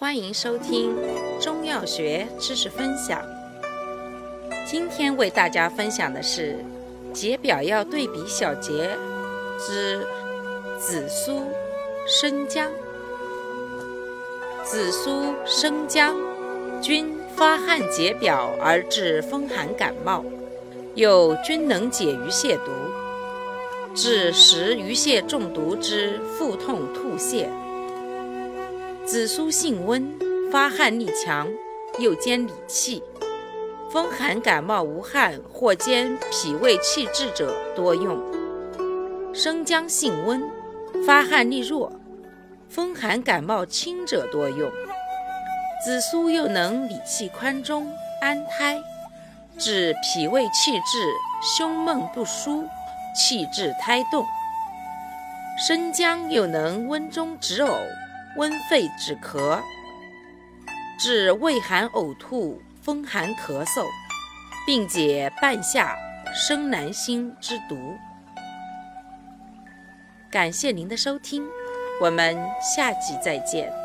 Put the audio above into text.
欢迎收听中药学知识分享。今天为大家分享的是解表药对比小结之紫苏、生姜。紫苏、生姜均发汗解表而治风寒感冒，又均能解鱼泻毒，治食鱼泻中毒之腹痛吐泻。紫苏性温，发汗力强，又兼理气，风寒感冒无汗或兼脾胃气滞者多用。生姜性温，发汗力弱，风寒感冒轻者多用。紫苏又能理气宽中，安胎，治脾胃气滞、胸闷不舒、气滞胎动。生姜又能温中止呕。温肺止咳，治胃寒呕吐、风寒咳嗽，并解半夏生南星之毒。感谢您的收听，我们下集再见。